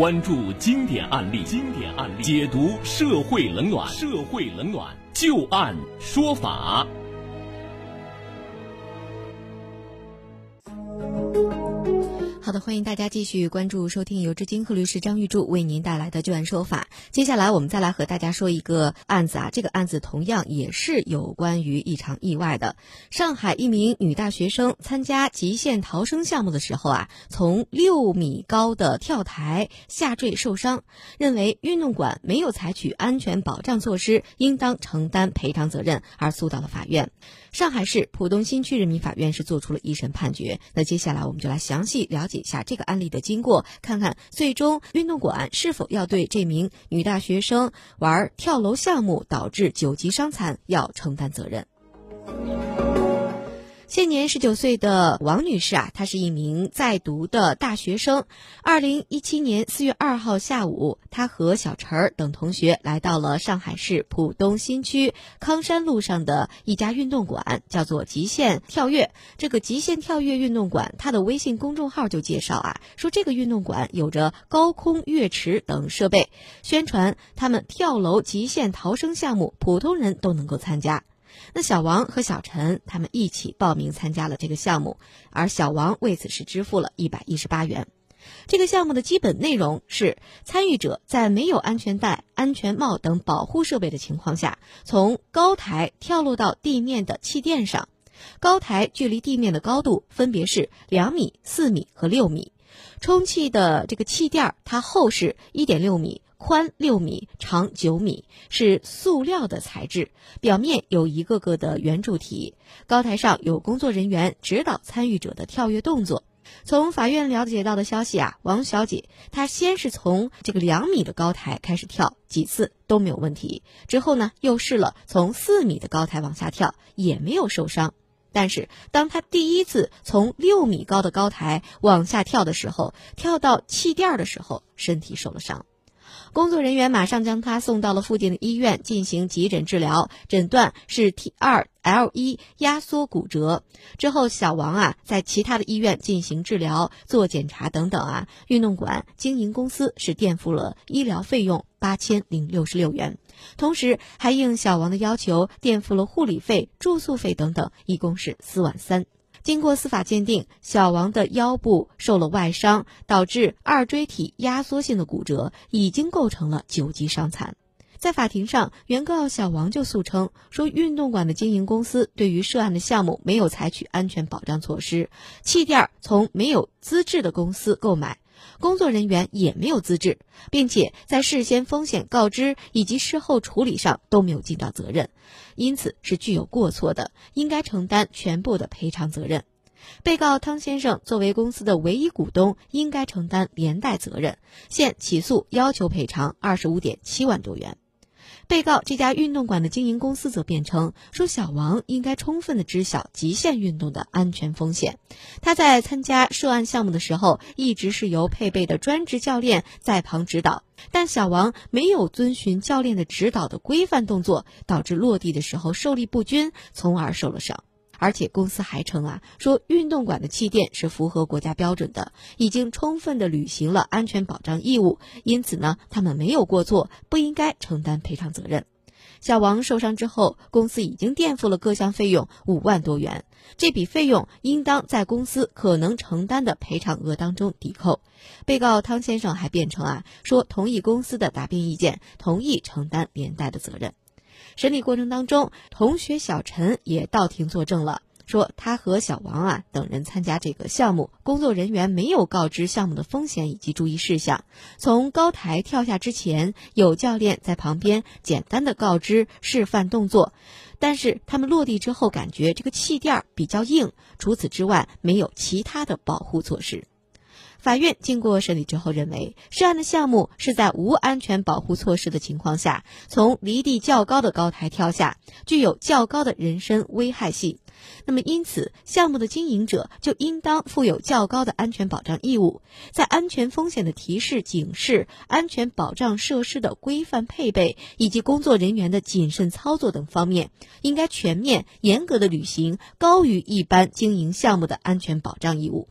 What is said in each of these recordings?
关注经典案例，经典案例解读社会冷暖，社会冷暖就案说法。好的，欢迎大家继续关注收听由知金和律师张玉柱为您带来的旧案说法。接下来我们再来和大家说一个案子啊，这个案子同样也是有关于一场意外的。上海一名女大学生参加极限逃生项目的时候啊，从六米高的跳台下坠受伤，认为运动馆没有采取安全保障措施，应当承担赔偿责任，而诉到了法院。上海市浦东新区人民法院是作出了一审判决。那接下来我们就来详细了解。一下这个案例的经过，看看最终运动馆是否要对这名女大学生玩跳楼项目导致九级伤残要承担责任。现年十九岁的王女士啊，她是一名在读的大学生。二零一七年四月二号下午，她和小陈儿等同学来到了上海市浦东新区康山路上的一家运动馆，叫做极限跳跃。这个极限跳跃运动馆，它的微信公众号就介绍啊，说这个运动馆有着高空跃池等设备，宣传他们跳楼极限逃生项目，普通人都能够参加。那小王和小陈他们一起报名参加了这个项目，而小王为此是支付了一百一十八元。这个项目的基本内容是，参与者在没有安全带、安全帽等保护设备的情况下，从高台跳落到地面的气垫上。高台距离地面的高度分别是两米、四米和六米。充气的这个气垫它厚是一点六米。宽六米，长九米，是塑料的材质，表面有一个个的圆柱体。高台上有工作人员指导参与者的跳跃动作。从法院了解到的消息啊，王小姐她先是从这个两米的高台开始跳，几次都没有问题。之后呢，又试了从四米的高台往下跳，也没有受伤。但是当她第一次从六米高的高台往下跳的时候，跳到气垫的时候，身体受了伤。工作人员马上将他送到了附近的医院进行急诊治疗，诊断是 T 二 L 一压缩骨折。之后，小王啊在其他的医院进行治疗、做检查等等啊。运动馆经营公司是垫付了医疗费用八千零六十六元，同时还应小王的要求垫付了护理费、住宿费等等，一共是四万三。经过司法鉴定，小王的腰部受了外伤，导致二椎体压缩性的骨折，已经构成了九级伤残。在法庭上，原告小王就诉称说，运动馆的经营公司对于涉案的项目没有采取安全保障措施，气垫从没有资质的公司购买。工作人员也没有资质，并且在事先风险告知以及事后处理上都没有尽到责任，因此是具有过错的，应该承担全部的赔偿责任。被告汤先生作为公司的唯一股东，应该承担连带责任。现起诉要求赔偿二十五点七万多元。被告这家运动馆的经营公司则辩称说，小王应该充分的知晓极限运动的安全风险。他在参加涉案项目的时候，一直是由配备的专职教练在旁指导，但小王没有遵循教练的指导的规范动作，导致落地的时候受力不均，从而受了伤。而且公司还称啊，说运动馆的气垫是符合国家标准的，已经充分的履行了安全保障义务，因此呢，他们没有过错，不应该承担赔偿责任。小王受伤之后，公司已经垫付了各项费用五万多元，这笔费用应当在公司可能承担的赔偿额当中抵扣。被告汤先生还辩称啊，说同意公司的答辩意见，同意承担连带的责任。审理过程当中，同学小陈也到庭作证了，说他和小王啊等人参加这个项目，工作人员没有告知项目的风险以及注意事项。从高台跳下之前，有教练在旁边简单的告知示范动作，但是他们落地之后感觉这个气垫比较硬，除此之外没有其他的保护措施。法院经过审理之后认为，涉案的项目是在无安全保护措施的情况下，从离地较高的高台跳下，具有较高的人身危害性。那么，因此项目的经营者就应当负有较高的安全保障义务，在安全风险的提示、警示、安全保障设施的规范配备以及工作人员的谨慎操作等方面，应该全面、严格的履行高于一般经营项目的安全保障义务。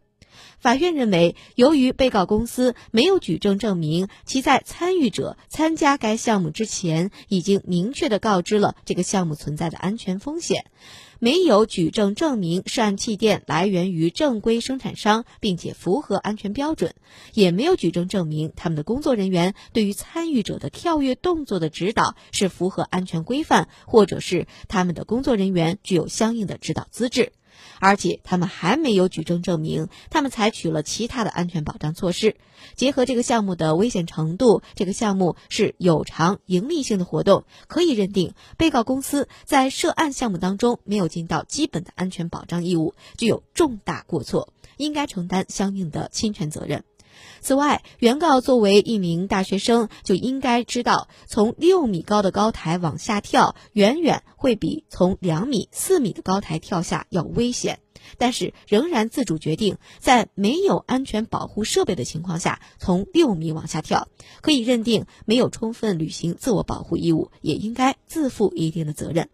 法院认为，由于被告公司没有举证证明其在参与者参加该项目之前已经明确的告知了这个项目存在的安全风险，没有举证证明涉案气垫来源于正规生产商并且符合安全标准，也没有举证证明他们的工作人员对于参与者的跳跃动作的指导是符合安全规范，或者是他们的工作人员具有相应的指导资质。而且他们还没有举证证明，他们采取了其他的安全保障措施。结合这个项目的危险程度，这个项目是有偿盈利性的活动，可以认定被告公司在涉案项目当中没有尽到基本的安全保障义务，具有重大过错，应该承担相应的侵权责任。此外，原告作为一名大学生，就应该知道，从六米高的高台往下跳，远远会比从两米、四米的高台跳下要危险。但是，仍然自主决定在没有安全保护设备的情况下从六米往下跳，可以认定没有充分履行自我保护义务，也应该自负一定的责任。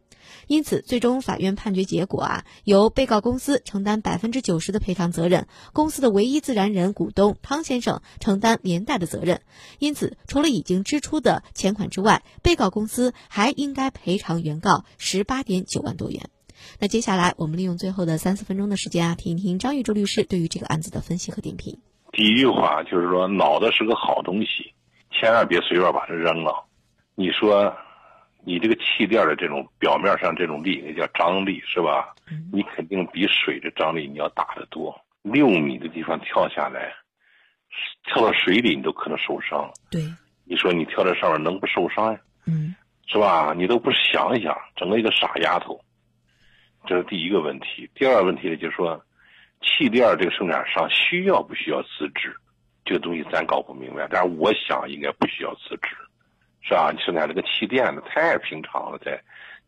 因此，最终法院判决结果啊，由被告公司承担百分之九十的赔偿责任，公司的唯一自然人股东汤先生承担连带的责任。因此，除了已经支出的钱款之外，被告公司还应该赔偿原告十八点九万多元。那接下来，我们利用最后的三四分钟的时间啊，听一听张玉柱律师对于这个案子的分析和点评。第一句话就是说，脑子是个好东西，千万别随便把它扔了。你说。你这个气垫的这种表面上这种力，那叫张力，是吧？你肯定比水的张力你要大得多。六米的地方跳下来，跳到水里你都可能受伤。对，你说你跳在上面能不受伤呀？嗯，是吧？你都不想一想，整个一个傻丫头。这是第一个问题。第二个问题呢，就是说，气垫这个生产商需要不需要资质？这个东西咱搞不明白，但是我想应该不需要资质。是吧？你生产这个气垫子太平常了，在，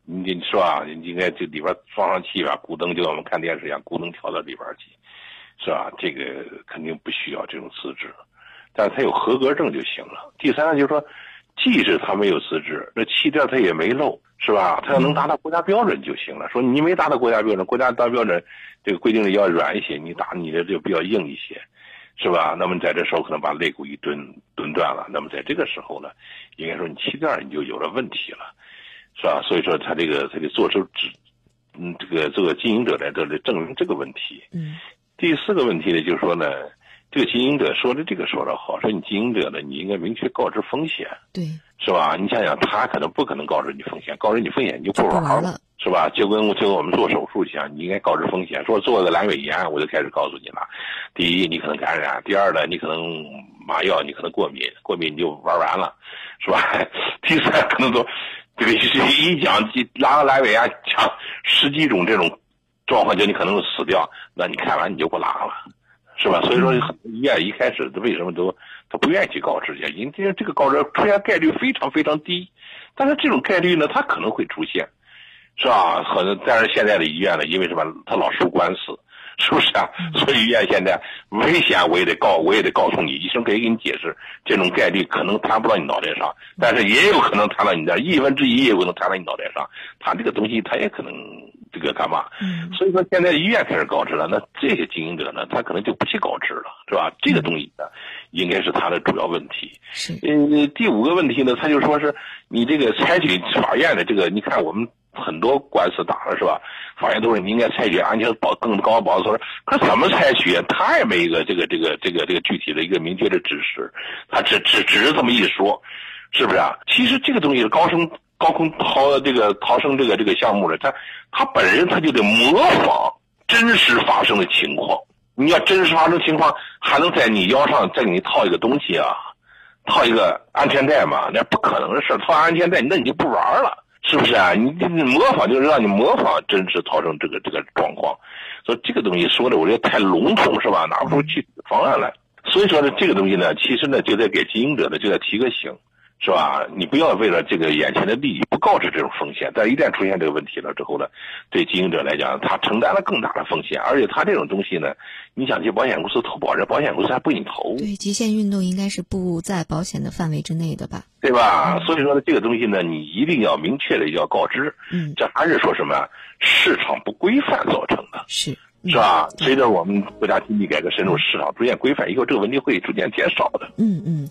你你是吧？你应该这里边装上气吧，咕噔就像我们看电视一样，咕噔调到里边去，是吧？这个肯定不需要这种资质，但是他有合格证就行了。第三个就是说，即使他没有资质，那气垫他也没漏，是吧？他要能达到国家标准就行了。说你没达到国家标准，国家达标准这个规定的要软一些，你打你的就比较硬一些。是吧？那么在这时候可能把肋骨一蹲蹲断了。那么在这个时候呢，应该说你气垫你就有了问题了，是吧？所以说他这个他得做出指，嗯，这个这个经营者在这里证明这个问题。嗯。第四个问题呢，就是说呢，这个经营者说的这个说的好，说你经营者呢，你应该明确告知风险。对。是吧？你想想，他可能不可能告知你风险，告知你风险你就不玩了。是吧？就跟就跟我们做手术一样，你应该告知风险。说做个阑尾炎，我就开始告诉你了。第一，你可能感染；第二呢，你可能麻药，你可能过敏，过敏你就玩完了，是吧？第三，可能都这个一讲拉个阑尾炎，讲十几种这种状况，就你可能死掉。那你看完你就不拉了，是吧？所以说，医院一开始为什么都他不愿意去告知去？因为这个告知出现概率非常非常低，但是这种概率呢，它可能会出现。是吧？可能但是现在的医院呢，因为什么？他老输官司，是不是啊？所以医院现在危险，我也得告，我也得告诉你，医生可以给你解释，这种概率可能弹不到你脑袋上，但是也有可能弹到你的亿分之一，也有可能弹到你脑袋上。他这个东西，他也可能这个干嘛？所以说现在医院开始告知了，那这些经营者呢，他可能就不去告知了，是吧？这个东西呢，应该是他的主要问题。是。呃，第五个问题呢，他就说是你这个采取法院的这个，你看我们。很多官司打了是吧？法院都是你应该采取安全保更高保护措施，可怎么采取？他也没一个这个这个这个这个具体的一个明确的指示，他只只只是这么一说，是不是啊？其实这个东西，高升高空逃这个逃生这个这个项目呢，他他本人他就得模仿真实发生的情况。你要真实发生情况，还能在你腰上再给你套一个东西啊？套一个安全带嘛？那不可能的事套安全带，那你就不玩了。是不是啊？你你模仿就是让你模仿真实逃生这个这个状况，所以这个东西说的我觉得太笼统是吧？拿不出具体方案来。所以说呢，这个东西呢，其实呢就在给经营者呢就在提个醒。是吧？你不要为了这个眼前的利益不告知这种风险，但一旦出现这个问题了之后呢，对经营者来讲，他承担了更大的风险，而且他这种东西呢，你想去保险公司投保，这保险公司还不给你投。对，极限运动应该是不在保险的范围之内的吧？对吧？所以说呢，这个东西呢，你一定要明确的要告知。嗯，这还是说什么？市场不规范造成的。是。是吧？随着我们国家经济改革深入，市场逐渐规范以后，这个问题会逐渐减少的。嗯嗯。